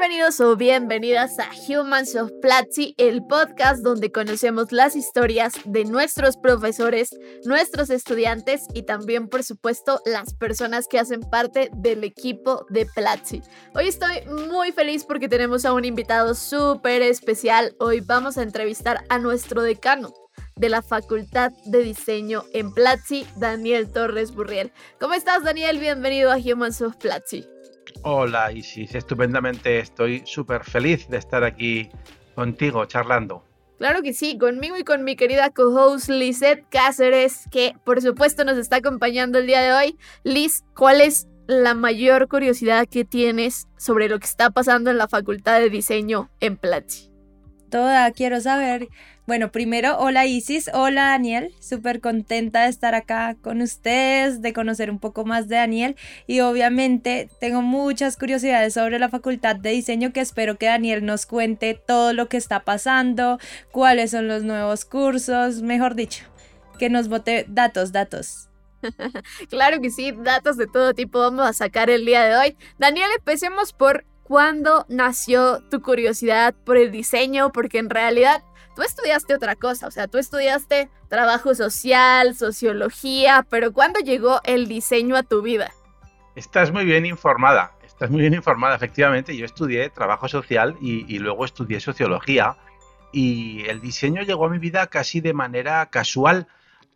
Bienvenidos o bienvenidas a Humans of Platzi, el podcast donde conocemos las historias de nuestros profesores, nuestros estudiantes y también, por supuesto, las personas que hacen parte del equipo de Platzi. Hoy estoy muy feliz porque tenemos a un invitado súper especial. Hoy vamos a entrevistar a nuestro decano, de la Facultad de Diseño en Platzi, Daniel Torres Burriel. ¿Cómo estás, Daniel? Bienvenido a Humans of Platzi. Hola Isis, estupendamente estoy súper feliz de estar aquí contigo charlando. Claro que sí, conmigo y con mi querida co-host Lizette Cáceres, que por supuesto nos está acompañando el día de hoy. Liz, ¿cuál es la mayor curiosidad que tienes sobre lo que está pasando en la Facultad de Diseño en Platzi? Toda, quiero saber bueno, primero, hola Isis, hola Daniel, súper contenta de estar acá con ustedes, de conocer un poco más de Daniel y obviamente tengo muchas curiosidades sobre la facultad de diseño que espero que Daniel nos cuente todo lo que está pasando, cuáles son los nuevos cursos, mejor dicho, que nos bote datos, datos. claro que sí, datos de todo tipo vamos a sacar el día de hoy. Daniel, empecemos por cuándo nació tu curiosidad por el diseño, porque en realidad tú estudiaste otra cosa, o sea, tú estudiaste trabajo social, sociología, pero ¿cuándo llegó el diseño a tu vida? Estás muy bien informada, estás muy bien informada, efectivamente. Yo estudié trabajo social y, y luego estudié sociología y el diseño llegó a mi vida casi de manera casual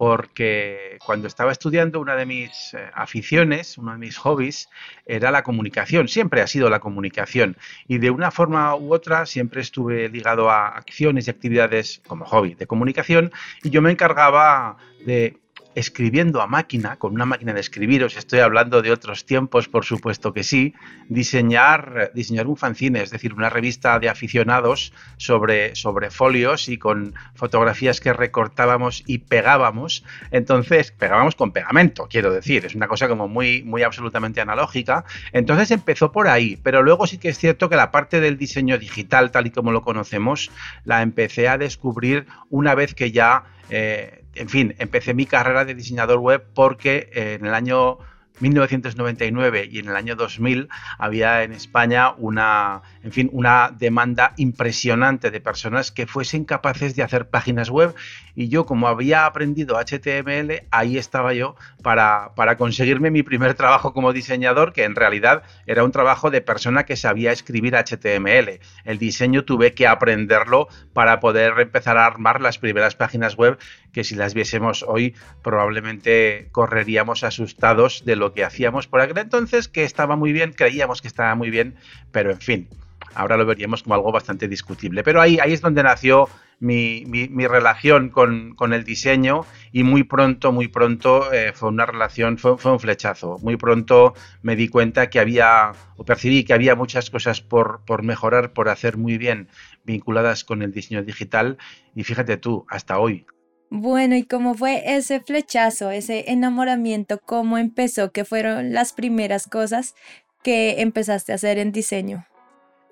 porque cuando estaba estudiando una de mis eh, aficiones, uno de mis hobbies, era la comunicación, siempre ha sido la comunicación. Y de una forma u otra siempre estuve ligado a acciones y actividades como hobby de comunicación y yo me encargaba de escribiendo a máquina, con una máquina de escribir, os estoy hablando de otros tiempos, por supuesto que sí, diseñar, diseñar un fanzine, es decir, una revista de aficionados sobre, sobre folios y con fotografías que recortábamos y pegábamos. Entonces, pegábamos con pegamento, quiero decir, es una cosa como muy, muy absolutamente analógica. Entonces empezó por ahí, pero luego sí que es cierto que la parte del diseño digital, tal y como lo conocemos, la empecé a descubrir una vez que ya eh, en fin, empecé mi carrera de diseñador web porque en el año 1999 y en el año 2000 había en España una, en fin, una demanda impresionante de personas que fuesen capaces de hacer páginas web y yo como había aprendido HTML, ahí estaba yo para, para conseguirme mi primer trabajo como diseñador, que en realidad era un trabajo de persona que sabía escribir HTML. El diseño tuve que aprenderlo para poder empezar a armar las primeras páginas web que si las viésemos hoy probablemente correríamos asustados de lo que hacíamos por aquel entonces, que estaba muy bien, creíamos que estaba muy bien, pero en fin, ahora lo veríamos como algo bastante discutible. Pero ahí, ahí es donde nació mi, relación con, el diseño y muy pronto, muy pronto eh, fue una relación, fue, fue, un flechazo. Muy pronto me di cuenta que había, o percibí que había muchas cosas por, por mejorar, por hacer muy bien vinculadas con el diseño digital y fíjate tú, hasta hoy bueno, ¿y cómo fue ese flechazo, ese enamoramiento? ¿Cómo empezó? ¿Qué fueron las primeras cosas que empezaste a hacer en diseño?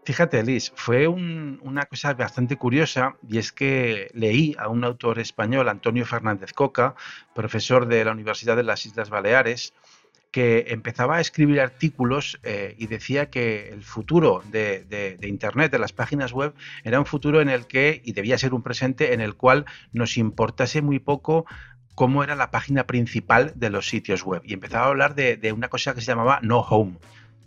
Fíjate, Liz, fue una cosa bastante curiosa y es que leí a un autor español, Antonio Fernández Coca, profesor de la Universidad de las Islas Baleares, que empezaba a escribir artículos eh, y decía que el futuro de, Internet, de las páginas web, era un futuro en el que, y debía ser un presente, en el cual nos importase muy poco cómo era la página principal de los sitios web. Y empezaba a hablar de, de una cosa que se llamaba no home.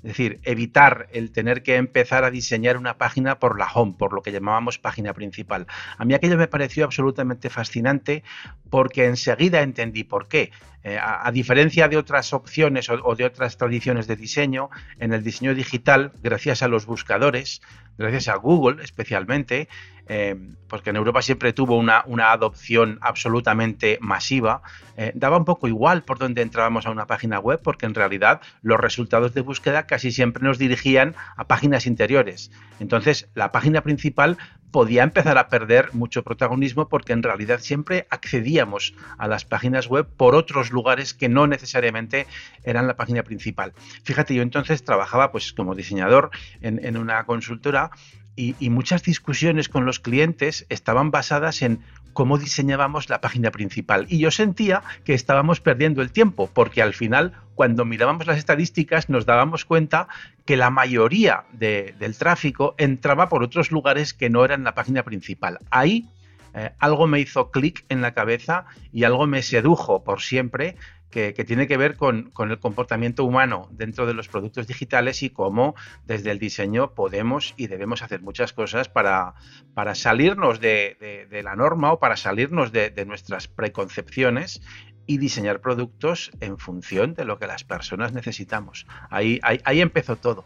Es decir, evitar el tener que empezar a diseñar una página por la home, por lo que llamábamos página principal. A mí aquello me pareció absolutamente fascinante porque enseguida entendí por qué. Eh, a, diferencia de otras opciones o, de otras tradiciones de diseño, en el diseño digital, gracias a los buscadores, gracias a Google especialmente, eh, porque en Europa siempre tuvo una, adopción absolutamente masiva, eh, daba un poco igual por donde entrábamos a una página web, porque en realidad los resultados de búsqueda casi siempre nos dirigían a páginas interiores. Entonces, la página principal podía empezar a perder mucho protagonismo porque en realidad siempre accedíamos a las páginas web por otros lugares que no necesariamente eran la página principal. Fíjate, yo entonces trabajaba pues como diseñador en, en una consultora y, muchas discusiones con los clientes estaban basadas en cómo diseñábamos la página principal. Y yo sentía que estábamos perdiendo el tiempo, porque al final, cuando mirábamos las estadísticas, nos dábamos cuenta que la mayoría del tráfico entraba por otros lugares que no eran la página principal. Ahí eh, algo me hizo clic en la cabeza y algo me sedujo por siempre que, tiene que ver con, el comportamiento humano dentro de los productos digitales y cómo desde el diseño podemos y debemos hacer muchas cosas para, para salirnos de, la norma o para salirnos de, nuestras preconcepciones y diseñar productos en función de lo que las personas necesitamos. Ahí, ahí, ahí empezó todo.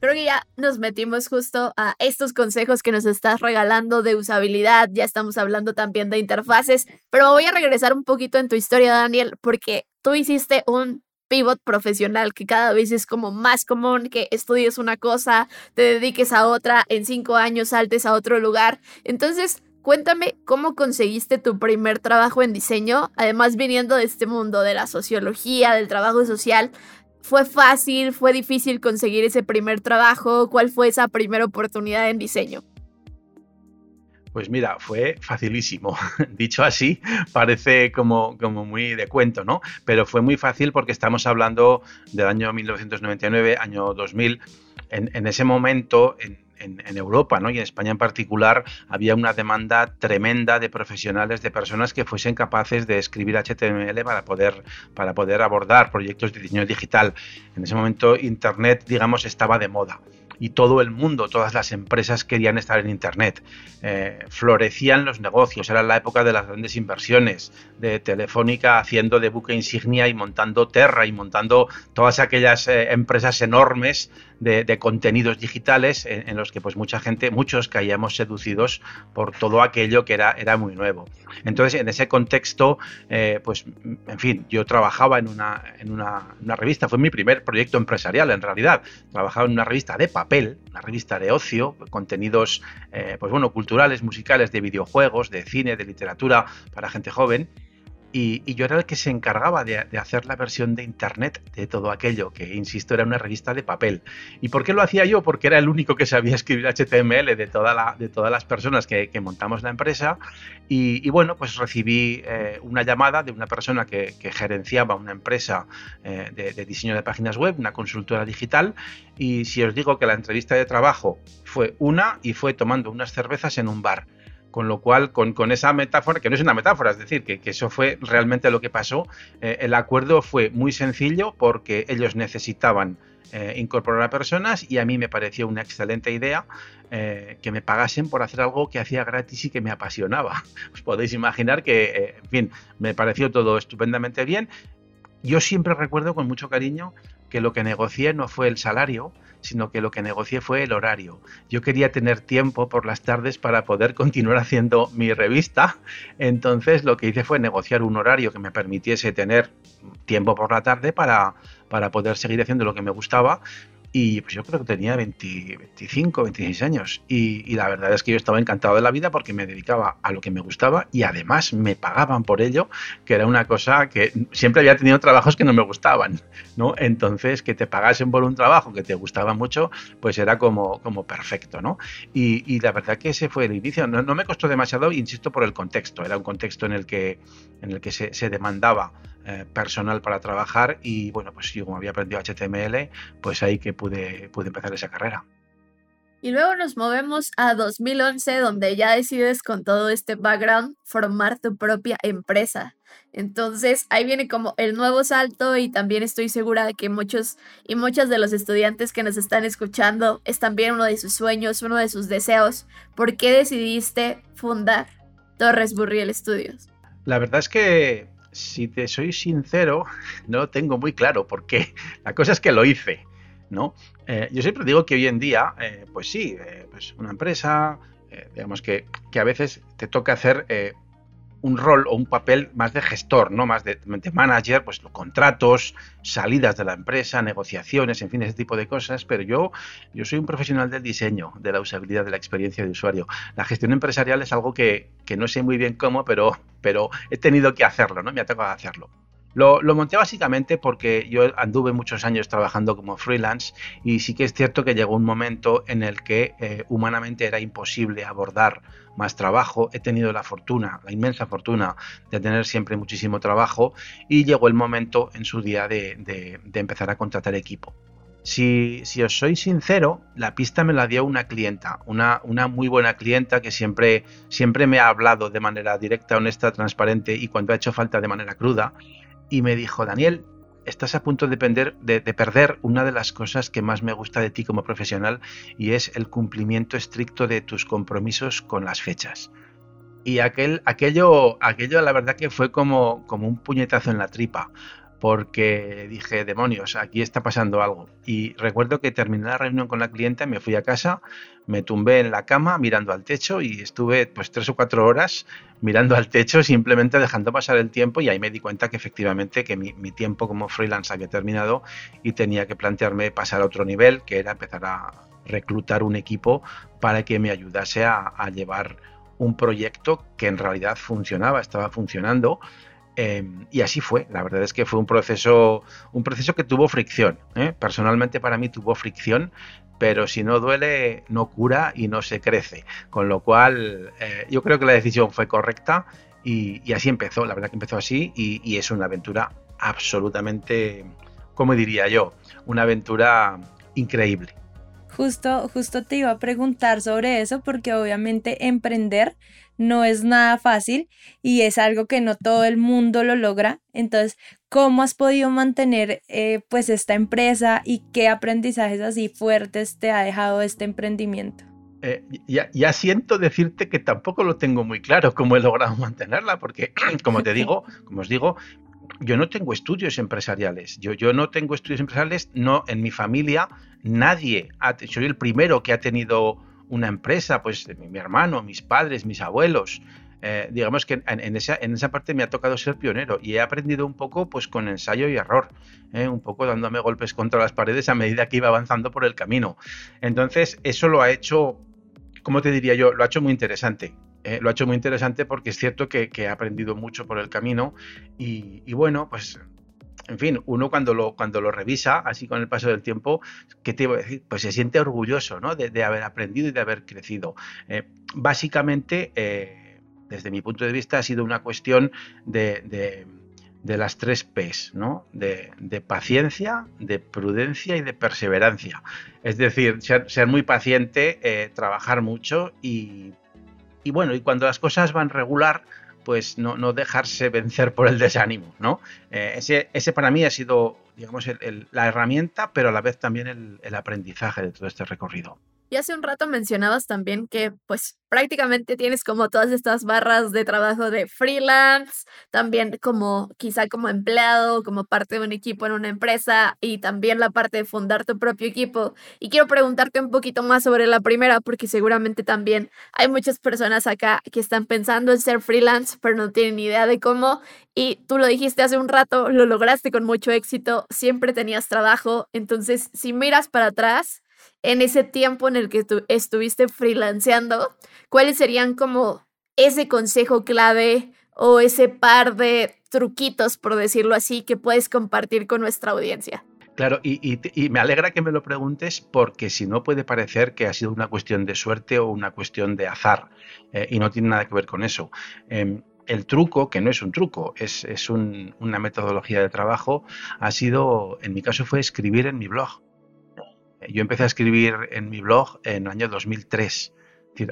Creo que ya nos metimos justo a estos consejos que nos estás regalando de usabilidad, ya estamos hablando también de interfaces, pero voy a regresar un poquito en tu historia, Daniel, porque tú hiciste un pivot profesional que cada vez es como más común que estudies una cosa, te dediques a otra, en cinco años saltes a otro lugar. Entonces, cuéntame cómo conseguiste tu primer trabajo en diseño, además viniendo de este mundo de la sociología, del trabajo social. ¿Fue fácil? ¿Fue difícil conseguir ese primer trabajo? ¿Cuál fue esa primera oportunidad en diseño? Pues mira, fue facilísimo. Dicho así, parece como, como muy de cuento, ¿no? Pero fue muy fácil porque estamos hablando del año 1999, año 2000. En, en ese momento, en, en, Europa ¿no? y en España en particular había una demanda tremenda de profesionales, de personas que fuesen capaces de escribir HTML para poder, para poder abordar proyectos de diseño digital. En ese momento Internet, digamos, estaba de moda y todo el mundo, todas las empresas querían estar en Internet. Eh, florecían los negocios, era la época de las grandes inversiones, de Telefónica haciendo de buque insignia y montando Terra y montando todas aquellas eh, empresas enormes de, contenidos digitales en, los que pues mucha gente, muchos caíamos seducidos por todo aquello que era, era muy nuevo. Entonces, en ese contexto, eh, pues, en fin, yo trabajaba en, una, en una, revista, fue mi primer proyecto empresarial en realidad. Trabajaba en una revista de papel, una revista de ocio, contenidos, eh, pues bueno, culturales, musicales, de videojuegos, de cine, de literatura para gente joven. Y, yo era el que se encargaba de, hacer la versión de internet de todo aquello, que insisto, era una revista de papel. ¿Y por qué lo hacía yo? Porque era el único que sabía escribir HTML de, toda la, de todas las personas que, montamos la empresa. Y, bueno, pues recibí eh, una llamada de una persona que, gerenciaba una empresa eh, de, de diseño de páginas web, una consultora digital. Y si os digo que la entrevista de trabajo fue una y fue tomando unas cervezas en un bar. Con lo cual, con, esa metáfora, que no es una metáfora, es decir, que, eso fue realmente lo que pasó, eh, el acuerdo fue muy sencillo porque ellos necesitaban eh, incorporar a personas y a mí me pareció una excelente idea eh, que me pagasen por hacer algo que hacía gratis y que me apasionaba. Os podéis imaginar que, en fin, me pareció todo estupendamente bien. Yo siempre recuerdo con mucho cariño que lo que negocié no fue el salario, sino que lo que negocié fue el horario. Yo quería tener tiempo por las tardes para poder continuar haciendo mi revista, entonces lo que hice fue negociar un horario que me permitiese tener tiempo por la tarde para, para poder seguir haciendo lo que me gustaba y pues yo creo que tenía 25, 26 años. Y, la verdad es que yo estaba encantado de la vida porque me dedicaba a lo que me gustaba y además me pagaban por ello, que era una cosa que siempre había tenido trabajos que no me gustaban, ¿no? Entonces, que te pagasen por un trabajo que te gustaba mucho, pues era como, como perfecto, ¿no? Y, la verdad que ese fue el inicio. No, me costó demasiado, insisto, por el contexto. Era un contexto en el que, en el que se, se demandaba eh, personal para trabajar y bueno, pues yo como había aprendido HTML, pues ahí que pude, pude empezar esa carrera. Y luego nos movemos a 2011, donde ya decides con todo este background formar tu propia empresa. Entonces ahí viene como el nuevo salto y también estoy segura de que muchos y muchas de los estudiantes que nos están escuchando es también uno de sus sueños, uno de sus deseos. ¿Por qué decidiste fundar Torres Burriel Studios? La verdad es que si te soy sincero, no lo tengo muy claro por qué. La cosa es que lo hice. ¿no? Eh, yo siempre digo que hoy en día, eh, pues sí, pues una empresa, digamos que, que, a veces te toca hacer un rol o un papel más de gestor, ¿no? Más de, manager, pues los contratos, salidas de la empresa, negociaciones, en fin, ese tipo de cosas. Pero yo, yo soy un profesional del diseño, de la usabilidad, de la experiencia de usuario. La gestión empresarial es algo que, que no sé muy bien cómo, pero, pero he tenido que hacerlo, ¿no? Me ha tocado hacerlo. Lo, monté básicamente porque yo anduve muchos años trabajando como freelance y sí que es cierto que llegó un momento en el que eh, humanamente era imposible abordar más trabajo. He tenido la fortuna, la inmensa fortuna de tener siempre muchísimo trabajo y llegó el momento en su día de, empezar a contratar equipo. Si, os soy sincero, la pista me la dio una clienta, una, una, muy buena clienta que siempre, siempre me ha hablado de manera directa, honesta, transparente y cuando ha hecho falta de manera cruda y me dijo, Daniel, estás a punto de, perder una de las cosas que más me gusta de ti como profesional y es el cumplimiento estricto de tus compromisos con las fechas. Y aquel, aquello, aquello la verdad que fue como, como un puñetazo en la tripa, porque dije, demonios, aquí está pasando algo. Y recuerdo que terminé la reunión con la clienta, me fui a casa, me tumbé en la cama mirando al techo y estuve pues tres o cuatro horas mirando al techo, simplemente dejando pasar el tiempo y ahí me di cuenta que efectivamente que mi, tiempo como freelance había terminado y tenía que plantearme pasar a otro nivel, que era empezar a reclutar un equipo para que me ayudase a, a llevar un proyecto que en realidad funcionaba, estaba funcionando Em, y así fue. La verdad es que fue un proceso, un proceso que tuvo fricción. ¿eh? Personalmente para mí tuvo fricción, pero si no duele, no cura y no se crece. Con lo cual, eh, yo creo que la decisión fue correcta y, así empezó. La verdad que empezó así y, es una aventura absolutamente, como diría yo, una aventura increíble. Justo, justo te iba a preguntar sobre eso porque obviamente emprender no es nada fácil y es algo que no todo el mundo lo logra. Entonces, ¿cómo has podido mantener eh, pues esta empresa y qué aprendizajes así fuertes te ha dejado este emprendimiento? Eh, ya, siento decirte que tampoco lo tengo muy claro cómo he logrado mantenerla, porque como te digo, como os digo, yo no tengo estudios empresariales. Yo, no tengo estudios empresariales, no en mi familia nadie. Ha, soy el primero que ha tenido una empresa, pues mi, hermano, mis padres, mis abuelos. Eh, digamos que en, esa, en esa parte me ha tocado ser pionero y he aprendido un poco pues con ensayo y error, eh, un poco dándome golpes contra las paredes a medida que iba avanzando por el camino. Entonces eso lo ha hecho, como te diría yo, lo ha hecho muy interesante. Eh, lo ha hecho muy interesante porque es cierto que, he aprendido mucho por el camino y, bueno, pues en fin, uno cuando lo, cuando lo revisa, así con el paso del tiempo, ¿qué te iba a decir? Pues se siente orgulloso ¿no? de, haber aprendido y de haber crecido. Eh, básicamente, eh, desde mi punto de vista, ha sido una cuestión de, las tres P's, ¿no? De, paciencia, de prudencia y de perseverancia. Es decir, ser, muy paciente, trabajar mucho y, y bueno, y cuando las cosas van regular, pues no, dejarse vencer por el desánimo, ¿no? Eh, ese, ese, para mí ha sido, digamos, la herramienta, pero a la vez también el aprendizaje de todo este recorrido. Y hace un rato mencionabas también que pues prácticamente tienes como todas estas barras de trabajo de freelance, también como quizá como empleado, como parte de un equipo en una empresa y también la parte de fundar tu propio equipo. Y quiero preguntarte un poquito más sobre la primera porque seguramente también hay muchas personas acá que están pensando en ser freelance pero no tienen idea de cómo. Y tú lo dijiste hace un rato, lo lograste con mucho éxito, siempre tenías trabajo. Entonces, si miras para atrás, en ese tiempo en el que tú estuviste freelanceando, ¿cuáles serían como ese consejo clave o ese par de truquitos, por decirlo así, que puedes compartir con nuestra audiencia? Claro, y, me alegra que me lo preguntes porque si no puede parecer que ha sido una cuestión de suerte o una cuestión de azar eh, y no tiene nada que ver con eso. Em, el truco, que no es un truco, es, una metodología de trabajo, ha sido, en mi caso fue escribir en mi blog. Yo empecé a escribir en mi blog en el año 2003.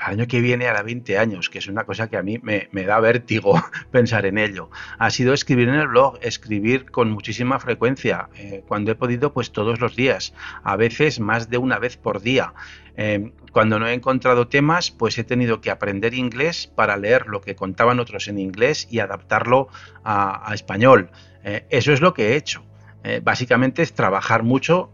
al año que viene hará 20 años, que es una cosa que a mí me, da vértigo pensar en ello. Ha sido escribir en el blog, escribir con muchísima frecuencia, eh, cuando he podido, pues todos los días, a veces más de una vez por día. Eh, cuando no he encontrado temas, pues he tenido que aprender inglés para leer lo que contaban otros en inglés y adaptarlo a, español. Eh, eso es lo que he hecho. básicamente es trabajar mucho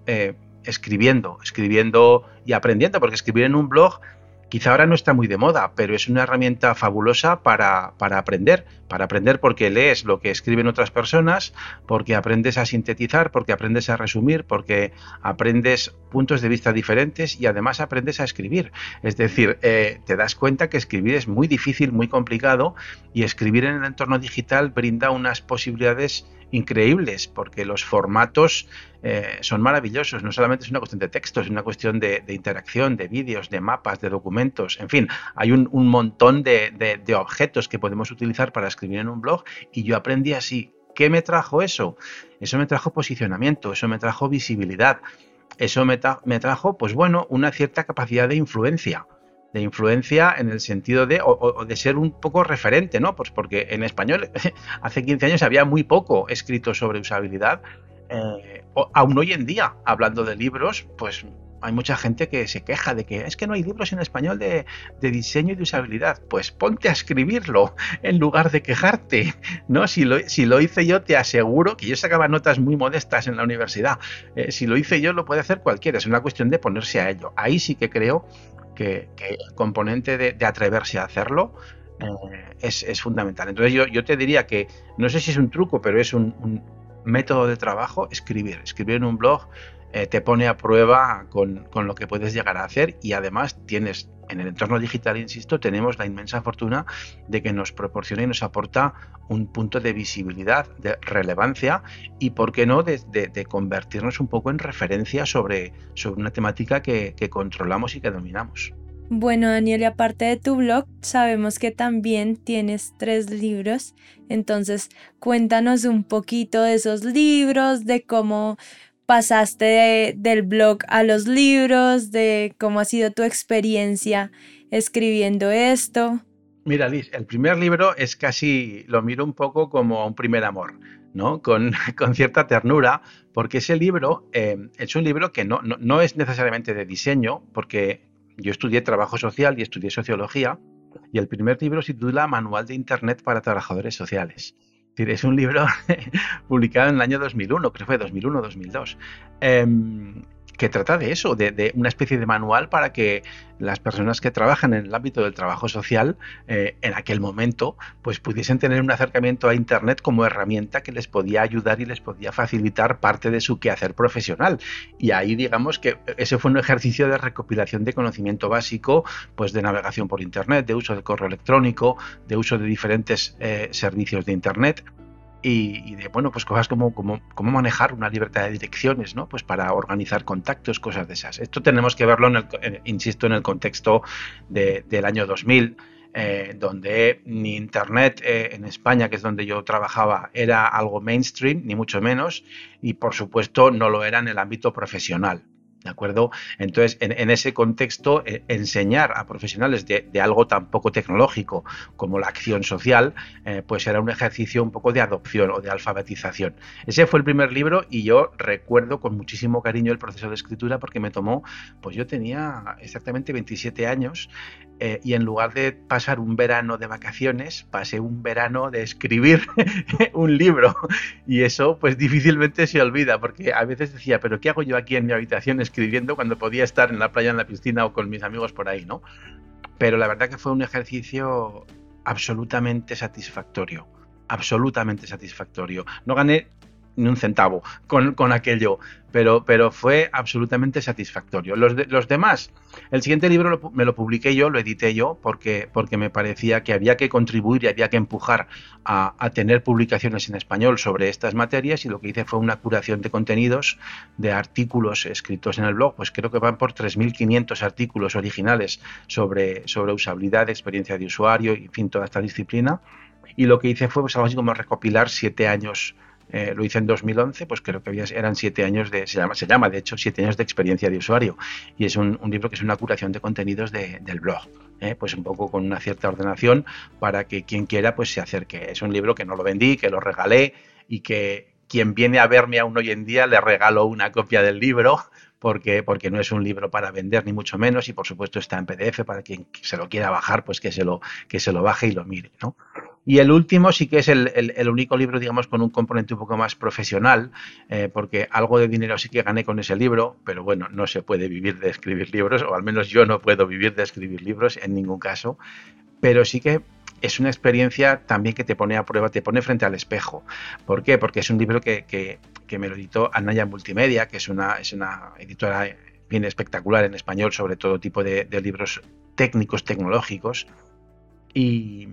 escribiendo, escribiendo y aprendiendo, porque escribir en un blog quizá ahora no está muy de moda, pero es una herramienta fabulosa para, para, aprender, para aprender porque lees lo que escriben otras personas, porque aprendes a sintetizar, porque aprendes a resumir, porque aprendes puntos de vista diferentes y además aprendes a escribir. Es decir, eh, te das cuenta que escribir es muy difícil, muy complicado y escribir en el entorno digital brinda unas posibilidades increíbles porque los formatos eh, son maravillosos. No solamente es una cuestión de texto, es una cuestión de, interacción, de vídeos, de mapas, de documentos. En fin, hay un, montón de, de, objetos que podemos utilizar para escribir en un blog y yo aprendí así. ¿Qué me trajo eso? Eso me trajo posicionamiento, eso me trajo visibilidad, eso me, me trajo, pues bueno, una cierta capacidad de influencia de influencia en el sentido de, o, de ser un poco referente, ¿no? Pues porque en español hace 15 años había muy poco escrito sobre usabilidad. Eh, aún hoy en día, hablando de libros, pues hay mucha gente que se queja de que es que no hay libros en español de, diseño y de usabilidad. Pues ponte a escribirlo en lugar de quejarte, ¿no? Si lo, si lo hice yo, te aseguro que yo sacaba notas muy modestas en la universidad. Eh, si lo hice yo, lo puede hacer cualquiera. Es una cuestión de ponerse a ello. Ahí sí que creo que, el componente de, atreverse a hacerlo eh, es, fundamental. Entonces yo, yo, te diría que, no sé si es un truco, pero es un, método de trabajo, escribir. Escribir en un blog eh, te pone a prueba con, con, lo que puedes llegar a hacer y además tienes en el entorno digital, insisto, tenemos la inmensa fortuna de que nos proporciona y nos aporta un punto de visibilidad, de relevancia y, ¿por qué no?, de, convertirnos un poco en referencia sobre, sobre una temática que, que controlamos y que dominamos. Bueno, Daniel, y aparte de tu blog, sabemos que también tienes tres libros. Entonces, cuéntanos un poquito de esos libros, de cómo pasaste del blog a los libros, de cómo ha sido tu experiencia escribiendo esto. Mira, Liz, el primer libro es casi, lo miro un poco como un primer amor, ¿no? Con, cierta ternura, porque ese libro eh, es un libro que no, no es necesariamente de diseño, porque yo estudié trabajo social y estudié sociología, y el primer libro se titula Manual de Internet para Trabajadores Sociales es un libro publicado en el año 2001, creo que fue 2001-2002 que trata de eso, de, una especie de manual para que las personas que trabajan en el ámbito del trabajo social eh, en aquel momento pues pudiesen tener un acercamiento a Internet como herramienta que les podía ayudar y les podía facilitar parte de su quehacer profesional. Y ahí digamos que ese fue un ejercicio de recopilación de conocimiento básico pues de navegación por Internet, de uso de correo electrónico, de uso de diferentes eh, servicios de Internet y, de bueno pues cosas como, como, manejar una libertad de direcciones no pues para organizar contactos cosas de esas. Esto tenemos que verlo en el, insisto en el contexto del año 2000 eh, donde ni internet eh, en España que es donde yo trabajaba era algo mainstream ni mucho menos y por supuesto no lo era en el ámbito profesional ¿De acuerdo? Entonces, en, ese contexto, eh, enseñar a profesionales de, algo tan poco tecnológico como la acción social, eh, pues era un ejercicio un poco de adopción o de alfabetización. Ese fue el primer libro y yo recuerdo con muchísimo cariño el proceso de escritura porque me tomó, pues yo tenía exactamente 27 años eh, y en lugar de pasar un verano de vacaciones, pasé un verano de escribir un libro. Y eso pues difícilmente se olvida, porque a veces decía, pero ¿qué hago yo aquí en mi habitación escribiendo cuando podía estar en la playa, en la piscina o con mis amigos por ahí, ¿no? Pero la verdad que fue un ejercicio absolutamente satisfactorio, absolutamente satisfactorio. No gané ni un centavo con, aquello, pero, fue absolutamente satisfactorio. Los, demás, el siguiente libro me lo publiqué yo, lo edité yo, porque, me parecía que había que contribuir y había que empujar a, tener publicaciones en español sobre estas materias y lo que hice fue una curación de contenidos, de artículos escritos en el blog, pues creo que van por 3.500 artículos originales sobre, sobre usabilidad, experiencia de usuario, y en fin, toda esta disciplina. Y lo que hice fue pues, algo así como recopilar siete años eh, lo hice en 2011, pues creo que eran siete años de, se llama, se llama de hecho siete años de experiencia de usuario y es un, libro que es una curación de contenidos del blog, ¿eh? pues un poco con una cierta ordenación para que quien quiera pues se acerque. Es un libro que no lo vendí, que lo regalé y que quien viene a verme aún hoy en día le regalo una copia del libro porque, porque no es un libro para vender ni mucho menos y por supuesto está en PDF para quien se lo quiera bajar pues que se lo, que se lo baje y lo mire, ¿no? Y el último sí que es el, único libro, digamos, con un componente un poco más profesional, eh, porque algo de dinero sí que gané con ese libro, pero bueno, no se puede vivir de escribir libros, o al menos yo no puedo vivir de escribir libros en ningún caso, pero sí que es una experiencia también que te pone a prueba, te pone frente al espejo. ¿Por qué? Porque es un libro que, me lo editó Anaya Multimedia, que es una, es una editora bien espectacular en español sobre todo tipo de, libros técnicos, tecnológicos. Y,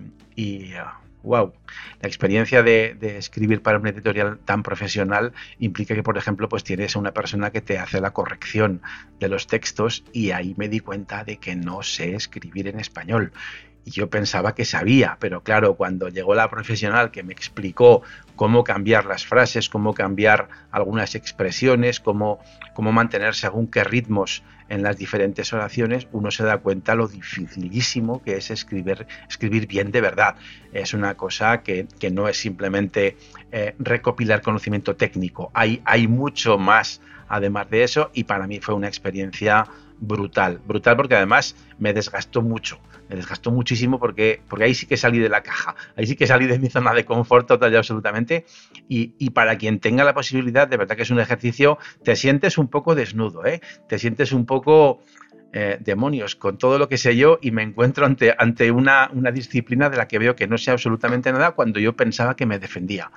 wow, la experiencia de, escribir para un editorial tan profesional implica que, por ejemplo, pues tienes a una persona que te hace la corrección de los textos y ahí me di cuenta de que no sé escribir en español. Y yo pensaba que sabía, pero claro, cuando llegó la profesional que me explicó cómo cambiar las frases, cómo cambiar algunas expresiones, cómo, cómo mantener según qué ritmos en las diferentes oraciones, uno se da cuenta lo dificilísimo que es escribir, escribir bien de verdad. Es una cosa que, no es simplemente eh, recopilar conocimiento técnico, hay, hay mucho más además de eso y para mí fue una experiencia brutal, brutal porque además me desgastó mucho me desgastó muchísimo porque, porque ahí sí que salí de la caja, ahí sí que salí de mi zona de confort total y absolutamente. Y, para quien tenga la posibilidad, de verdad que es un ejercicio, te sientes un poco desnudo, ¿eh? te sientes un poco... Eh, demonios, con todo lo que sé yo y me encuentro ante, ante una, una, disciplina de la que veo que no sé absolutamente nada cuando yo pensaba que me defendía.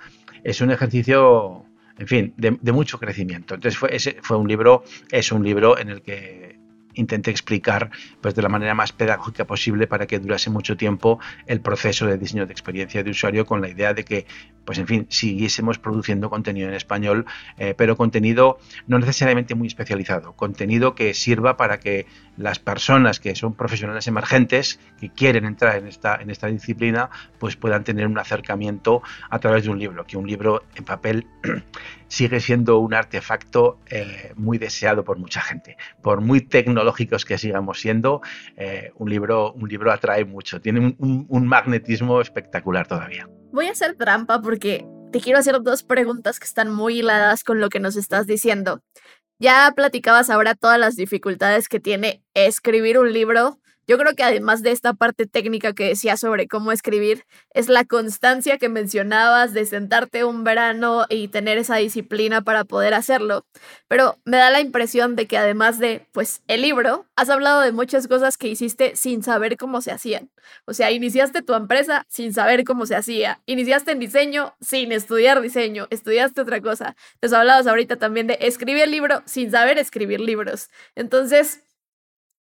Es un ejercicio, en fin, de, de mucho crecimiento. Entonces fue, ese fue un libro, es un libro en el que intenté explicar pues, de la manera más pedagógica posible para que durase mucho tiempo el proceso de diseño de experiencia de usuario con la idea de que, pues en fin, siguiésemos produciendo contenido en español, eh, pero contenido no necesariamente muy especializado, contenido que sirva para que las personas que son profesionales emergentes, que quieren entrar en esta, en esta disciplina, pues puedan tener un acercamiento a través de un libro, que un libro en papel sigue siendo un artefacto eh, muy deseado por mucha gente. Por muy tecnológicos que sigamos siendo, eh, un, libro, un libro atrae mucho, tiene un, magnetismo espectacular todavía. Voy a hacer trampa porque te quiero hacer dos preguntas que están muy hiladas con lo que nos estás diciendo. Ya platicabas ahora todas las dificultades que tiene escribir un libro yo creo que además de esta parte técnica que decía sobre cómo escribir, es la constancia que mencionabas de sentarte un verano y tener esa disciplina para poder hacerlo. Pero me da la impresión de que además de, pues, el libro, has hablado de muchas cosas que hiciste sin saber cómo se hacían. O sea, iniciaste tu empresa sin saber cómo se hacía. Iniciaste en diseño sin estudiar diseño. Estudiaste otra cosa. Nos hablabas ahorita también de escribir el libro sin saber escribir libros. Entonces,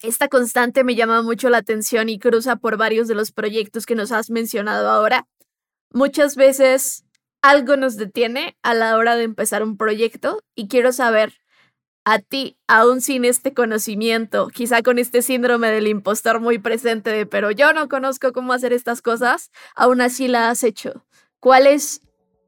esta constante me llama mucho la atención y cruza por varios de los proyectos que nos has mencionado ahora. Muchas veces algo nos detiene a la hora de empezar un proyecto y quiero saber, a ti, aún sin este conocimiento, quizá con este síndrome del impostor muy presente de, pero yo no conozco cómo hacer estas cosas, aún así la has hecho. ¿Cuál es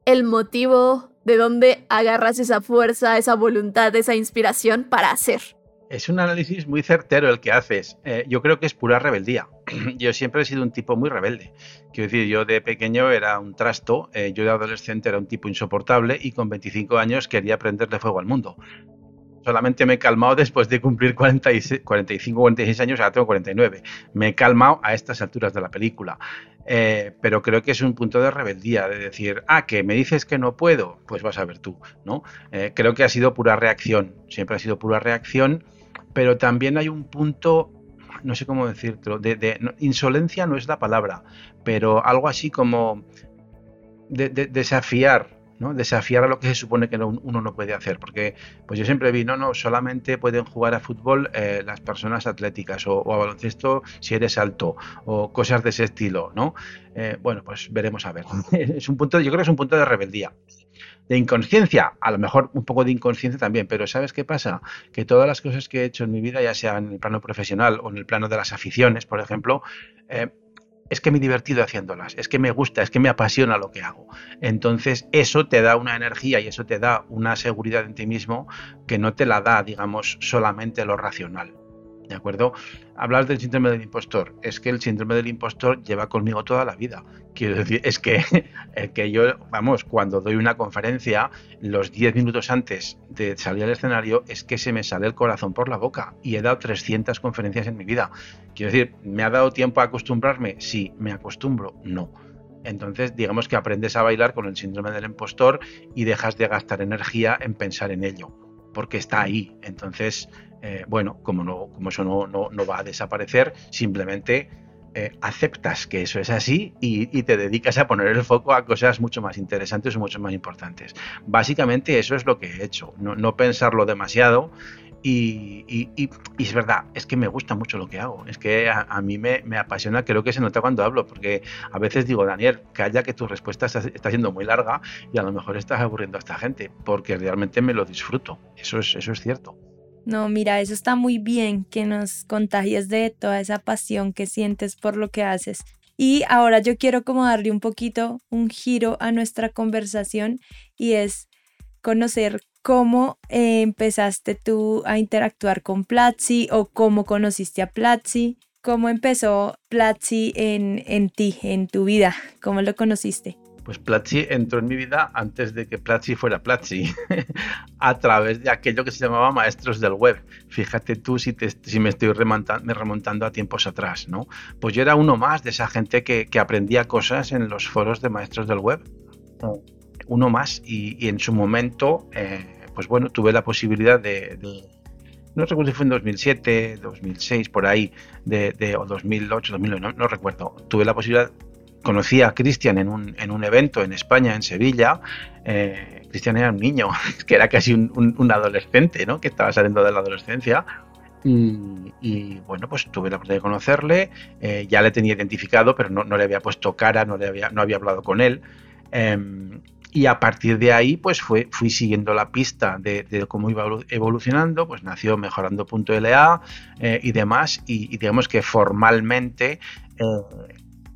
el motivo de dónde agarras esa fuerza, esa voluntad, esa inspiración para hacer? Es un análisis muy certero el que haces. Eh, yo creo que es pura rebeldía. yo siempre he sido un tipo muy rebelde. Quiero decir, yo de pequeño era un trasto, eh, yo de adolescente era un tipo insoportable y con 25 años quería prenderle fuego al mundo. Solamente me he calmado después de cumplir 45 45, 46 años, ahora tengo 49. Me he calmado a estas alturas de la película. Eh, pero creo que es un punto de rebeldía, de decir, ah, que me dices que no puedo, pues vas a ver tú, ¿no? creo que ha sido pura reacción, siempre ha sido pura reacción pero también hay un punto, no sé cómo decirlo, de, insolencia no es la palabra, pero algo así como de, desafiar, ¿no? Desafiar a lo que se supone que uno no puede hacer. Porque pues yo siempre vi, no, no, solamente pueden jugar a fútbol eh, las personas atléticas o, a baloncesto si eres alto o cosas de ese estilo, ¿no? Eh, bueno, pues veremos a ver. es un punto, yo creo que es un punto de rebeldía de inconsciencia, a lo mejor un poco de inconsciencia también, pero ¿sabes qué pasa? Que todas las cosas que he hecho en mi vida, ya sea en el plano profesional o en el plano de las aficiones, por ejemplo, eh, es que me he divertido haciéndolas, es que me gusta, es que me apasiona lo que hago. Entonces eso te da una energía y eso te da una seguridad en ti mismo que no te la da, digamos, solamente lo racional. ¿De acuerdo? Hablar del síndrome del impostor. Es que el síndrome del impostor lleva conmigo toda la vida. Quiero decir, es que, que yo, vamos, cuando doy una conferencia, los 10 minutos antes de salir al escenario, es que se me sale el corazón por la boca. Y he dado 300 conferencias en mi vida. Quiero decir, ¿me ha dado tiempo a acostumbrarme? Sí, me acostumbro. No. Entonces, digamos que aprendes a bailar con el síndrome del impostor y dejas de gastar energía en pensar en ello, porque está ahí. Entonces, eh, bueno, como, no, como eso no, va a desaparecer, simplemente eh, aceptas que eso es así y, te dedicas a poner el foco a cosas mucho más interesantes o mucho más importantes. Básicamente eso es lo que he hecho, no, no pensarlo demasiado y, es verdad, es que me gusta mucho lo que hago. Es que a, mí me, apasiona, creo que se nota cuando hablo, porque a veces digo, Daniel, calla que tu respuesta está, siendo muy larga y a lo mejor estás aburriendo a esta gente, porque realmente me lo disfruto. Eso es, eso es cierto. No, mira, eso está muy bien que nos contagies de toda esa pasión que sientes por lo que haces. Y ahora yo quiero como darle un poquito un giro a nuestra conversación y es conocer cómo empezaste tú a interactuar con Platzi o cómo conociste a Platzi, cómo empezó Platzi en, en ti, en tu vida, cómo lo conociste. Pues Platzi entró en mi vida antes de que Platzi fuera Platzi, a través de aquello que se llamaba Maestros del Web. Fíjate tú si, si me estoy remontando, a tiempos atrás, ¿no? Pues yo era uno más de esa gente que, que aprendía cosas en los foros de Maestros del Web uno más y, en su momento, eh, pues bueno, tuve la posibilidad de, no recuerdo si fue en 2007, 2006, por ahí, de, o 2008, 2009, no, recuerdo, tuve la posibilidad, conocí a Cristian en un, en un evento en España, en Sevilla, eh, Cristian era un niño, que era casi un, adolescente, ¿no? que estaba saliendo de la adolescencia, y, bueno, pues tuve la oportunidad de conocerle, eh, ya le tenía identificado, pero no, no, le había puesto cara, no, le había, no había hablado con él. Em, y a partir de ahí, pues fue, fui siguiendo la pista de, cómo iba evolucionando, pues nació mejorando.la eh, y demás, y, digamos que formalmente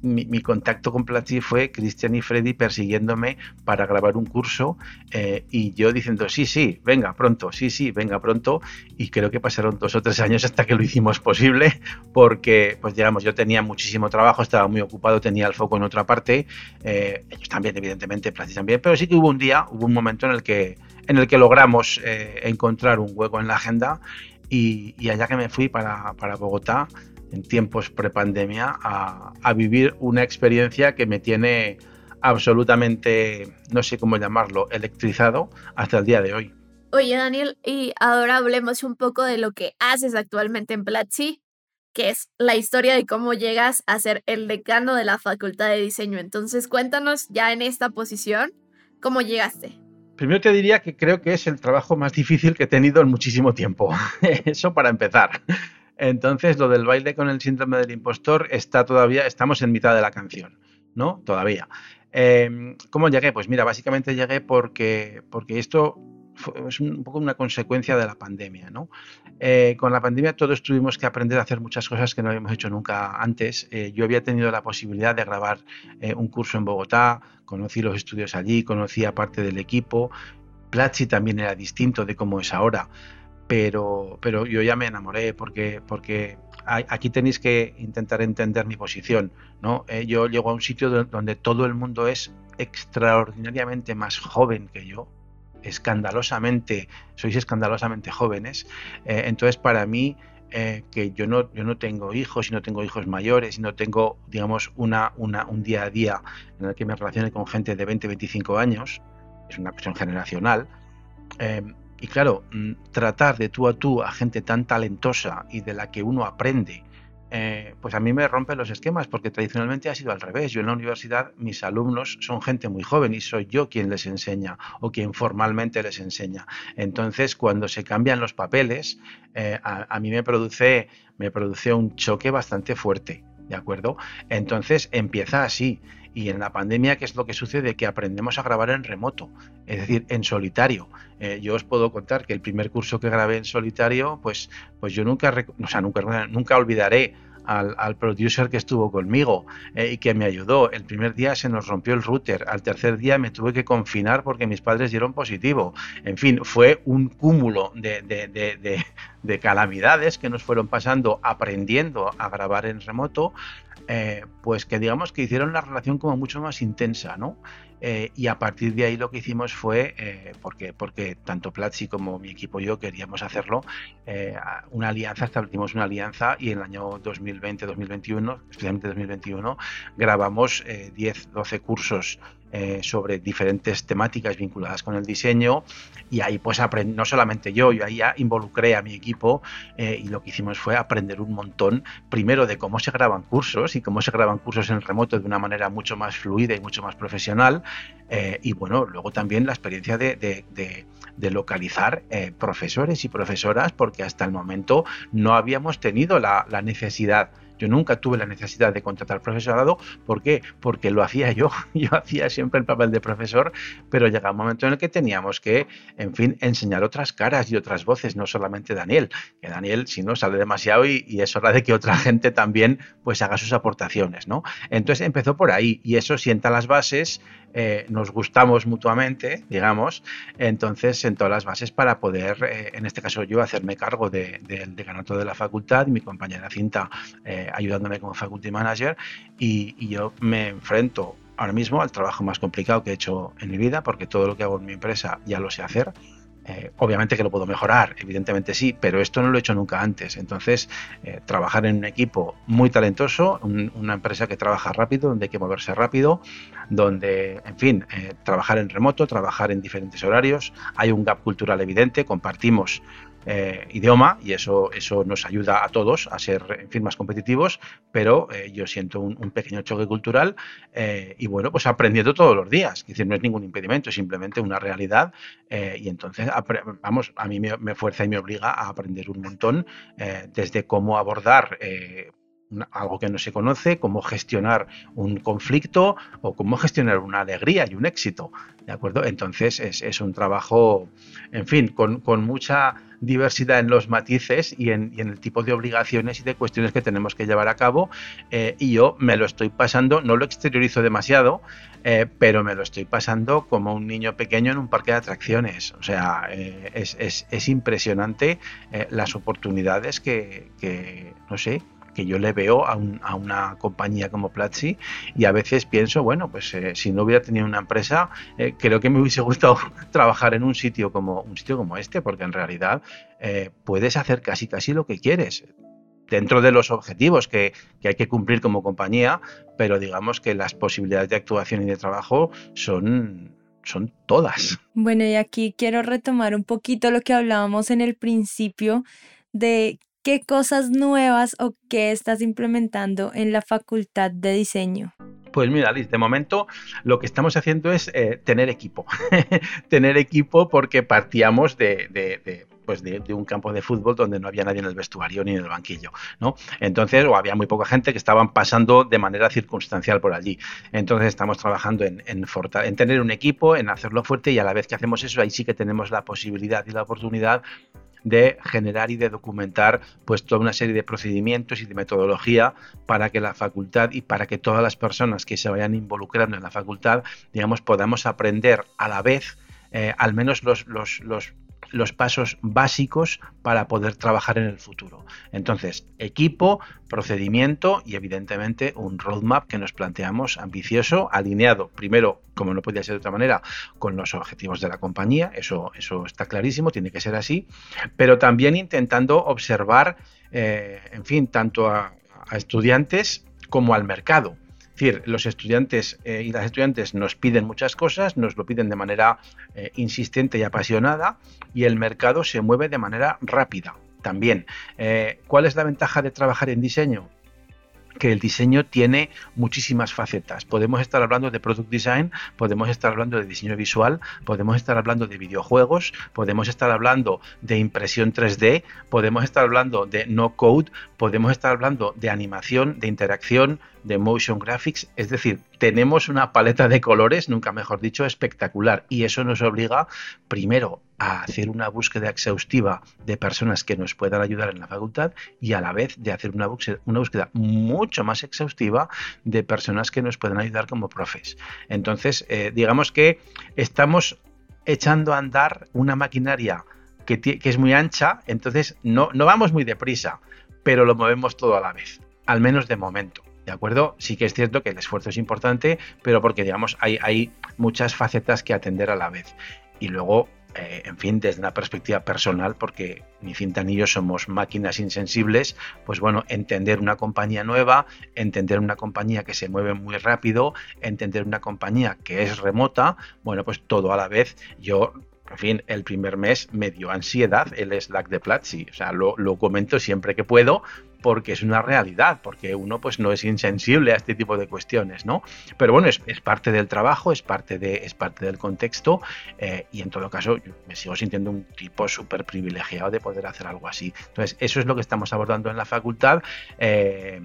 mi, contacto con Platzi fue Cristian y Freddy persiguiéndome para grabar un curso eh, y yo diciendo, sí, sí, venga pronto, sí, sí, venga pronto. Y creo que pasaron dos o tres años hasta que lo hicimos posible porque, pues digamos, yo tenía muchísimo trabajo, estaba muy ocupado, tenía el foco en otra parte. Eh, ellos también, evidentemente, Platzi también, pero sí que hubo un día, hubo un momento en el que, en el que logramos eh, encontrar un hueco en la agenda y, allá que me fui para, para Bogotá, en tiempos prepandemia a, a vivir una experiencia que me tiene absolutamente, no sé cómo llamarlo, electrizado hasta el día de hoy. Oye, Daniel, y ahora hablemos un poco de lo que haces actualmente en Platzi, que es la historia de cómo llegas a ser el decano de la Facultad de Diseño. Entonces, cuéntanos ya en esta posición, ¿cómo llegaste? Primero te diría que creo que es el trabajo más difícil que he tenido en muchísimo tiempo. Eso para empezar. Entonces, lo del baile con el síndrome del impostor está todavía, estamos en mitad de la canción, ¿no? Todavía. Em, ¿Cómo llegué? Pues mira, básicamente llegué porque, porque esto es un poco una consecuencia de la pandemia, ¿no? Eh, con la pandemia todos tuvimos que aprender a hacer muchas cosas que no habíamos hecho nunca antes. Eh, yo había tenido la posibilidad de grabar eh, un curso en Bogotá, conocí los estudios allí, conocí a parte del equipo. Platzi también era distinto de cómo es ahora pero, pero yo ya me enamoré porque, porque aquí tenéis que intentar entender mi posición. ¿no? Eh, yo llego a un sitio donde todo el mundo es extraordinariamente más joven que yo, escandalosamente, sois escandalosamente jóvenes. Eh, entonces, para mí, eh, que yo no, yo no tengo hijos y no tengo hijos mayores y no tengo, digamos, una, una, un día a día en el que me relacione con gente de 20, 25 años, es una cuestión generacional, y claro, mm, tratar de tú a tú a gente tan talentosa y de la que uno aprende, eh, pues a mí me rompe los esquemas, porque tradicionalmente ha sido al revés. Yo en la universidad, mis alumnos son gente muy joven y soy yo quien les enseña o quien formalmente les enseña. Entonces, cuando se cambian los papeles, eh, a, mí me produce, me produce un choque bastante fuerte. ¿De acuerdo? Entonces empieza así. Y en la pandemia, ¿qué es lo que sucede? Que aprendemos a grabar en remoto, es decir, en solitario. Eh, yo os puedo contar que el primer curso que grabé en solitario, pues, pues yo nunca, o sea, nunca, nunca olvidaré al, producer que estuvo conmigo eh, y que me ayudó. El primer día se nos rompió el router, al tercer día me tuve que confinar porque mis padres dieron positivo. En fin, fue un cúmulo de, de calamidades que nos fueron pasando aprendiendo a grabar en remoto, eh, pues que digamos que hicieron la relación como mucho más intensa, ¿no? Eh, y a partir de ahí lo que hicimos fue, eh, porque, porque tanto Platzi como mi equipo y yo queríamos hacerlo, una alianza, establecimos una alianza y en el año 2020-2021, especialmente 2021, grabamos 10-12 cursos sobre diferentes temáticas vinculadas con el diseño y ahí pues no solamente yo, yo ahí involucré a mi equipo y lo que hicimos fue aprender un montón, primero de cómo se graban cursos, y cómo se graban cursos en remoto de una manera mucho más fluida y mucho más profesional. Eh, y bueno, luego también la experiencia de, localizar eh, profesores y profesoras, porque hasta el momento no habíamos tenido la, la necesidad yo nunca tuve la necesidad de contratar profesorado. ¿Por qué? Porque lo hacía yo. Yo hacía siempre el papel de profesor, pero llega un momento en el que teníamos que, en fin, enseñar otras caras y otras voces, no solamente Daniel. Que Daniel, si no, sale demasiado y, es hora de que otra gente también pues haga sus aportaciones, ¿no? Entonces empezó por ahí y eso sienta las bases eh, nos gustamos mutuamente, digamos, entonces sentó las bases para poder, eh, en este caso yo, hacerme cargo del decanato de la facultad y mi compañera Cinta eh, ayudándome como faculty manager y yo me enfrento ahora mismo al trabajo más complicado que he hecho en mi vida, porque todo lo que hago en mi empresa ya lo sé hacer. Eh, obviamente que lo puedo mejorar, evidentemente sí, pero esto no lo he hecho nunca antes. Entonces, eh, trabajar en un equipo muy talentoso, una empresa que trabaja rápido, donde hay que moverse rápido, donde, en fin, eh, trabajar en remoto, trabajar en diferentes horarios, hay un gap cultural evidente, compartimos eh, idioma y eso, eso nos ayuda a todos a ser en fin, más competitivos, pero eh, yo siento un, pequeño choque cultural eh, y bueno, pues aprendiendo todos los días, es no es ningún impedimento, es simplemente una realidad y entonces, vamos, a mí me, fuerza y me obliga a aprender un montón desde cómo abordar algo que no se conoce, cómo gestionar un conflicto o cómo gestionar una alegría y un éxito. ¿De acuerdo? Entonces es, un trabajo, en fin, con, mucha diversidad en los matices y en, el tipo de obligaciones y de cuestiones que tenemos que llevar a cabo. Eh, y yo me lo estoy pasando, no lo exteriorizo demasiado, eh, pero me lo estoy pasando como un niño pequeño en un parque de atracciones. O sea, eh, es, impresionante las oportunidades que, que, no sé, que yo le veo a, una compañía como Platzi y a veces pienso, bueno, pues eh, si no hubiera tenido una empresa, eh, creo que me hubiese gustado trabajar en un sitio como, un sitio como este, porque en realidad eh, puedes hacer casi casi lo que quieres dentro de los objetivos que, que, hay que cumplir como compañía, pero digamos que las posibilidades de actuación y de trabajo son, son todas. Bueno, y aquí quiero retomar un poquito lo que hablábamos en el principio de ¿Qué cosas nuevas o qué estás implementando en la facultad de diseño? Pues mira, Liz, de momento lo que estamos haciendo es eh, tener equipo. tener equipo porque partíamos de, pues de, un campo de fútbol donde no había nadie en el vestuario ni en el banquillo, ¿no? Entonces, o había muy poca gente que estaban pasando de manera circunstancial por allí. Entonces, estamos trabajando en tener un equipo, en hacerlo fuerte y a la vez que hacemos eso, ahí sí que tenemos la posibilidad y la oportunidad de generar y de documentar pues toda una serie de procedimientos y de metodología para que la facultad y para que todas las personas que se vayan involucrando en la facultad, digamos, podamos aprender a la vez eh, al menos los, los, los los pasos básicos para poder trabajar en el futuro. Entonces, equipo, procedimiento y evidentemente un roadmap que nos planteamos ambicioso, alineado primero, como no podía ser de otra manera, con los objetivos de la compañía, eso, eso está clarísimo, tiene que ser así, pero también intentando observar, eh, en fin, tanto a estudiantes como al mercado. Es decir, los estudiantes eh, y las estudiantes nos piden muchas cosas, nos lo piden de manera eh, insistente y apasionada y el mercado se mueve de manera rápida también. Eh, ¿Cuál es la ventaja de trabajar en diseño? Que el diseño tiene muchísimas facetas. Podemos estar hablando de product design, podemos estar hablando de diseño visual, podemos estar hablando de videojuegos, podemos estar hablando de impresión 3D, podemos estar hablando de no code, podemos estar hablando de animación, de interacción, de motion graphics, es decir, tenemos una paleta de colores, nunca mejor dicho, espectacular y eso nos obliga primero a hacer una búsqueda exhaustiva de personas que nos puedan ayudar en la facultad y a la vez de hacer una búsqueda, una búsqueda mucho más exhaustiva de personas que nos puedan ayudar como profes. Entonces, eh, digamos que estamos echando a andar una maquinaria que, es muy ancha, entonces no, no vamos muy deprisa, pero lo movemos todo a la vez, al menos de momento. ¿De acuerdo? Sí que es cierto que el esfuerzo es importante, pero porque, digamos, hay, muchas facetas que atender a la vez. Y luego, eh, en fin, desde una perspectiva personal, porque ni Cinta ni yo somos máquinas insensibles, pues bueno, entender una compañía nueva, entender una compañía que se mueve muy rápido, entender una compañía que es remota, bueno, pues todo a la vez. Yo en fin, el primer mes me dio ansiedad el Slack de Platzi. O sea, lo, comento siempre que puedo porque es una realidad, porque uno pues no es insensible a este tipo de cuestiones, ¿no? Pero bueno, es, parte del trabajo, es parte, de, es parte del contexto eh, y en todo caso yo me sigo sintiendo un tipo súper privilegiado de poder hacer algo así. Entonces, eso es lo que estamos abordando en la facultad. Eh,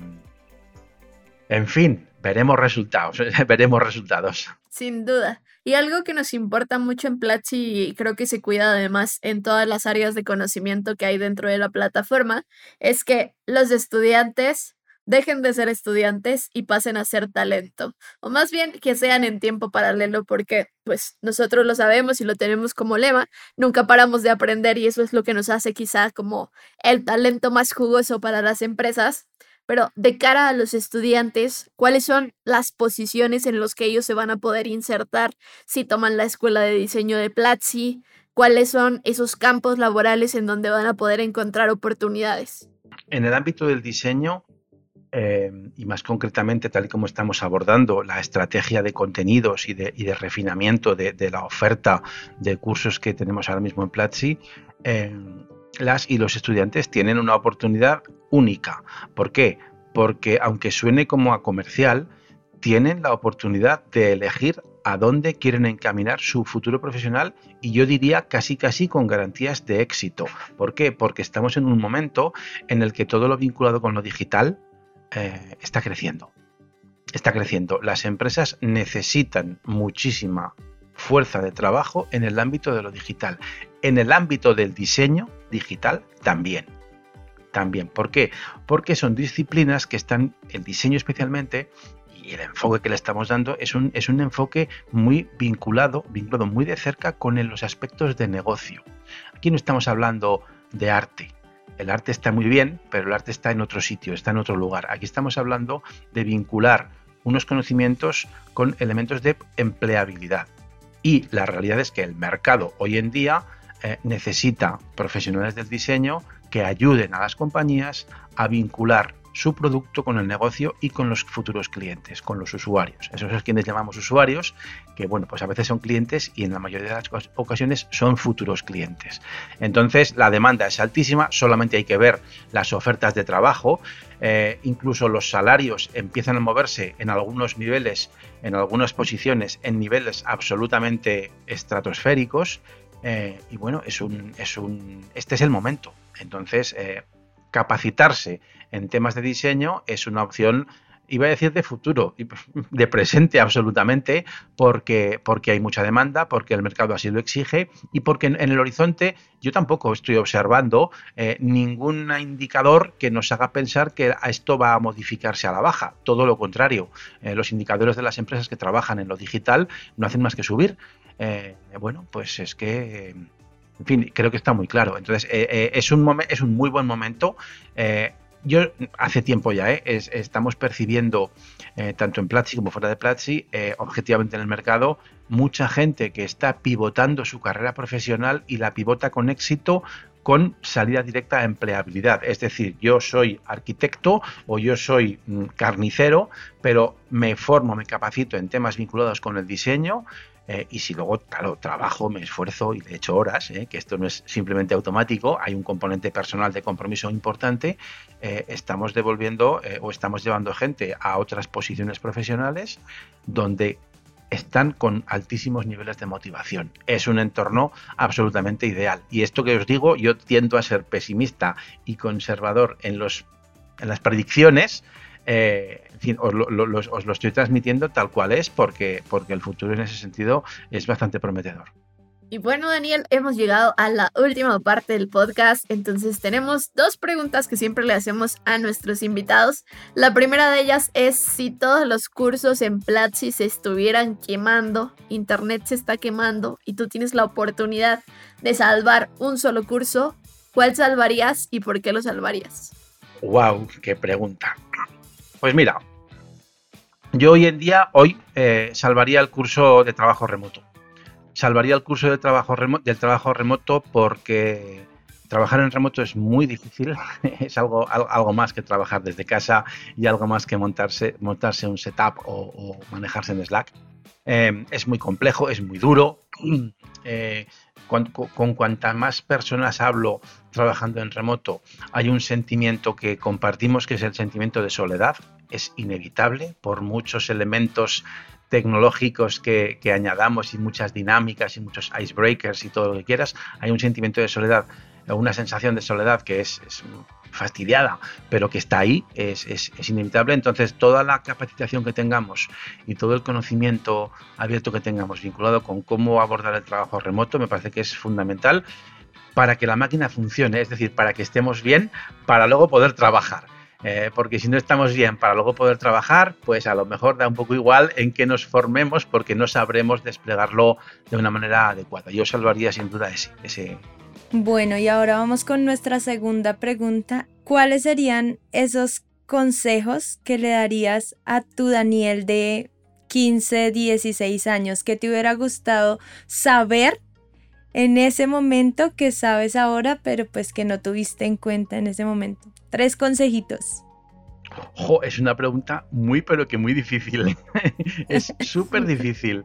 en fin, veremos resultados, veremos resultados. Sin duda. Y algo que nos importa mucho en Platzi y creo que se cuida además en todas las áreas de conocimiento que hay dentro de la plataforma es que los estudiantes dejen de ser estudiantes y pasen a ser talento. O más bien que sean en tiempo paralelo porque pues nosotros lo sabemos y lo tenemos como lema, nunca paramos de aprender y eso es lo que nos hace quizá como el talento más jugoso para las empresas pero de cara a los estudiantes, ¿cuáles son las posiciones en las que ellos se van a poder insertar si toman la escuela de diseño de Platzi? ¿Cuáles son esos campos laborales en donde van a poder encontrar oportunidades? En el ámbito del diseño, eh, y más concretamente, tal y como estamos abordando, la estrategia de contenidos y de, refinamiento de, la oferta de cursos que tenemos ahora mismo en Platzi, eh, las y los estudiantes tienen una oportunidad única. ¿Por qué? Porque aunque suene como a comercial, tienen la oportunidad de elegir a dónde quieren encaminar su futuro profesional y yo diría casi casi con garantías de éxito. ¿Por qué? Porque estamos en un momento en el que todo lo vinculado con lo digital eh, está creciendo. Está creciendo. Las empresas necesitan muchísima fuerza de trabajo en el ámbito de lo digital. En el ámbito del diseño digital también. También. ¿Por qué? Porque son disciplinas que están, el diseño especialmente, y el enfoque que le estamos dando es un, es un enfoque muy vinculado, vinculado muy de cerca con los aspectos de negocio. Aquí no estamos hablando de arte. El arte está muy bien, pero el arte está en otro sitio, está en otro lugar. Aquí estamos hablando de vincular unos conocimientos con elementos de empleabilidad. Y la realidad es que el mercado hoy en día eh, necesita profesionales del diseño que ayuden a las compañías a vincular su producto con el negocio y con los futuros clientes, con los usuarios. Esos son quienes llamamos usuarios, que bueno, pues a veces son clientes y en la mayoría de las ocasiones son futuros clientes. Entonces la demanda es altísima, solamente hay que ver las ofertas de trabajo, eh, incluso los salarios empiezan a moverse en algunos niveles, en algunas posiciones, en niveles absolutamente estratosféricos. Eh, y bueno, es un, es un, este es el momento. Entonces, eh, capacitarse en temas de diseño es una opción iba a decir de futuro, de presente absolutamente, porque, porque hay mucha demanda, porque el mercado así lo exige y porque en, el horizonte yo tampoco estoy observando eh, ningún indicador que nos haga pensar que esto va a modificarse a la baja. Todo lo contrario, eh, los indicadores de las empresas que trabajan en lo digital no hacen más que subir. bueno, pues es que en fin, creo que está muy claro. Entonces, eh, eh, es, un es un muy buen momento. Eh, yo hace tiempo ya estamos percibiendo, tanto en Platzi como fuera de Platzi, objetivamente en el mercado, mucha gente que está pivotando su carrera profesional y la pivota con éxito con salida directa a empleabilidad. Es decir, yo soy arquitecto o yo soy mm, carnicero, pero me formo, me capacito en temas vinculados con el diseño, eh, y si luego, claro, trabajo, me esfuerzo y le echo horas, eh, que esto no es simplemente automático, hay un componente personal de compromiso importante, eh, estamos devolviendo o estamos llevando gente a otras posiciones profesionales donde están con altísimos niveles de motivación. Es un entorno absolutamente ideal. Y esto que os digo, yo tiendo a ser pesimista y conservador en, los, en las predicciones, en fin, os lo, estoy transmitiendo tal cual es porque, porque el futuro en ese sentido es bastante prometedor. Y bueno, Daniel, hemos llegado a la última parte del podcast, entonces tenemos dos preguntas que siempre le hacemos a nuestros invitados. La primera de ellas es si todos los cursos en Platzi se estuvieran quemando, Internet se está quemando y tú tienes la oportunidad de salvar un solo curso, ¿cuál salvarías y por qué lo salvarías? ¡Wow! ¡Qué pregunta! Pues mira, yo hoy en día, hoy, eh, salvaría el curso de trabajo remoto salvaría el curso de trabajo del trabajo remoto porque trabajar en remoto es muy difícil, es algo, algo más que trabajar desde casa y algo más que montarse, montarse un setup o, manejarse en Slack. Em, es muy complejo, es muy duro. Eh, con, con, cuantas más personas hablo trabajando en remoto, hay un sentimiento que compartimos que es el sentimiento de soledad. Es inevitable por muchos elementos tecnológicos que, añadamos y muchas dinámicas y muchos icebreakers y todo lo que quieras, hay un sentimiento de soledad, una sensación de soledad que es, fastidiada, pero que está ahí, es, es, inevitable. Entonces, toda la capacitación que tengamos y todo el conocimiento abierto que tengamos vinculado con cómo abordar el trabajo remoto, me parece que es fundamental para que la máquina funcione, es decir, para que estemos bien, para luego poder trabajar. Eh, porque si no estamos bien para luego poder trabajar, pues a lo mejor da un poco igual en que nos formemos porque no sabremos desplegarlo de una manera adecuada. Yo salvaría sin duda ese. Bueno, y ahora vamos con nuestra segunda pregunta. ¿Cuáles serían esos consejos que le darías a tu Daniel de 15, 16 años que te hubiera gustado saber en ese momento que sabes ahora, pero pues que no tuviste en cuenta en ese momento? Tres consejitos. es una pregunta muy, pero que muy difícil. es súper difícil.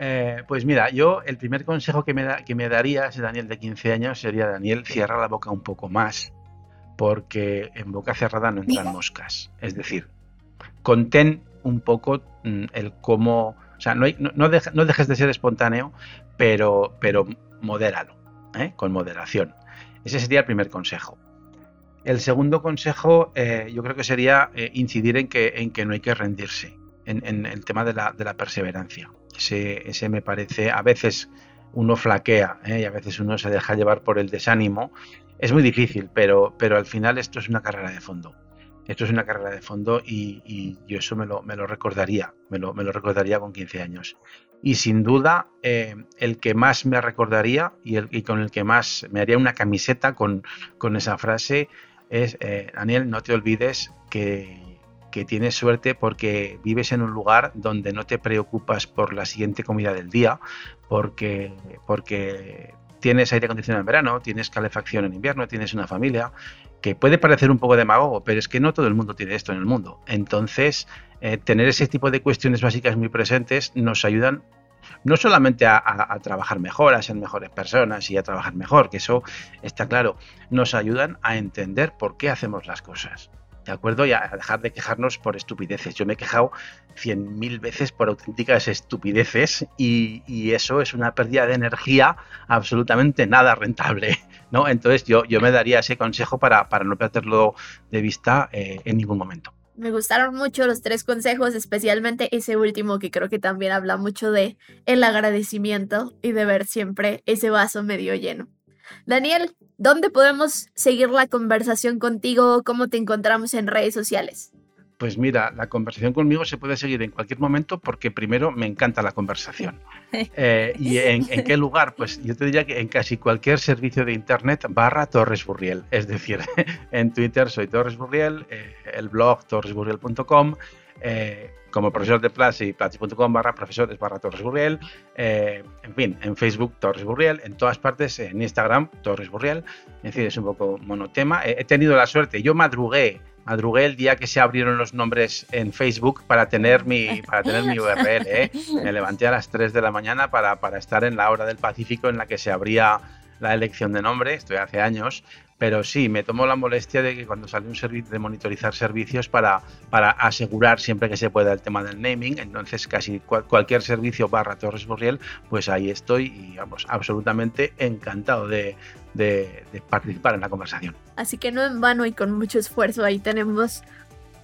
Eh, pues mira, yo el primer consejo que me, da, que me daría ese Daniel de 15 años sería, Daniel, cierra la boca un poco más, porque en boca cerrada no entran moscas. Es decir, contén un poco mm, el cómo, o sea, no, no, dejes de ser espontáneo, pero, pero modéralo, ¿eh? con moderación. Ese sería el primer consejo. El segundo consejo eh, yo creo que sería incidir en que, en que no hay que rendirse, en, el tema de la, perseverancia. Ese, me parece, a veces uno flaquea y a veces uno se deja llevar por el desánimo. Es muy difícil, pero, pero al final esto es una carrera de fondo. Esto es una carrera de fondo y, yo eso me lo, me lo recordaría, me lo, me lo recordaría con 15 años. Y sin duda, eh, el que más me recordaría y, el, con el que más me haría una camiseta con, esa frase es, eh, Daniel, no te olvides que, tienes suerte porque vives en un lugar donde no te preocupas por la siguiente comida del día, porque, porque tienes aire acondicionado en verano, tienes calefacción en invierno, tienes una familia, que puede parecer un poco demagogo, pero es que no todo el mundo tiene esto en el mundo. Entonces, eh, tener ese tipo de cuestiones básicas muy presentes nos ayudan no solamente a, trabajar mejor, a ser mejores personas y a trabajar mejor, que eso está claro, nos ayudan a entender por qué hacemos las cosas. ¿De acuerdo? Y a dejar de quejarnos por estupideces. Yo me he quejado cien mil veces por auténticas estupideces y, eso es una pérdida de energía absolutamente nada rentable. ¿no? Entonces yo, yo me daría ese consejo para, no perderlo de vista eh, en ningún momento. Me gustaron mucho los tres consejos, especialmente ese último que creo que también habla mucho de el agradecimiento y de ver siempre ese vaso medio lleno. Daniel, ¿dónde podemos seguir la conversación contigo? ¿Cómo te encontramos en redes sociales? Pues mira, la conversación conmigo se puede seguir en cualquier momento porque primero me encanta la conversación. Eh, ¿Y en, qué lugar? Pues yo te diría que en casi cualquier servicio de internet barra Torres Burriel. Es decir, en Twitter soy Torres Burriel, eh, el blog torresburriel.com, eh, como profesor de Platzi, platzi.com barra profesores barra Torres Burriel, en fin, en Facebook Torres Burriel, en todas partes, en Instagram Torres Burriel. Es es un poco monotema. he tenido la suerte, yo madrugué madrugué el día que se abrieron los nombres en Facebook para tener mi, para tener mi URL. ¿eh? Me levanté a las 3 de la mañana para, para estar en la hora del Pacífico en la que se abría la elección de nombre, estoy hace años, pero sí, me tomo la molestia de que cuando sale un servicio de monitorizar servicios para, para asegurar siempre que se pueda el tema del naming, entonces casi cualquier servicio barra Torres Borriel, pues ahí estoy y vamos, absolutamente encantado de, de, participar en la conversación. Así que no en vano y con mucho esfuerzo ahí tenemos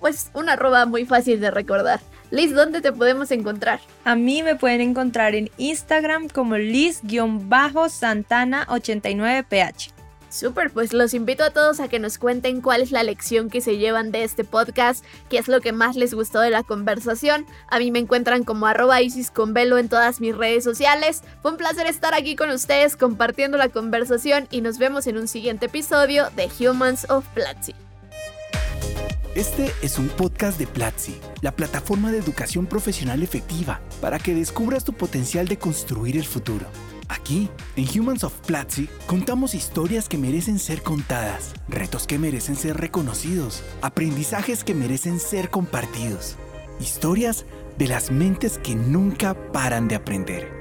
pues una arroba muy fácil de recordar. Liz, ¿dónde te podemos encontrar? A mí me pueden encontrar en Instagram como Liz-Santana89ph. Súper, pues los invito a todos a que nos cuenten cuál es la lección que se llevan de este podcast, qué es lo que más les gustó de la conversación. A mí me encuentran como arroba Isis con velo en todas mis redes sociales. Fue un placer estar aquí con ustedes compartiendo la conversación y nos vemos en un siguiente episodio de Humans of Platzi. Este es un podcast de Platzi, la plataforma de educación profesional efectiva para que descubras tu potencial de construir el futuro. Aquí, en Humans of Platzi, contamos historias que merecen ser contadas, retos que merecen ser reconocidos, aprendizajes que merecen ser compartidos, historias de las mentes que nunca paran de aprender.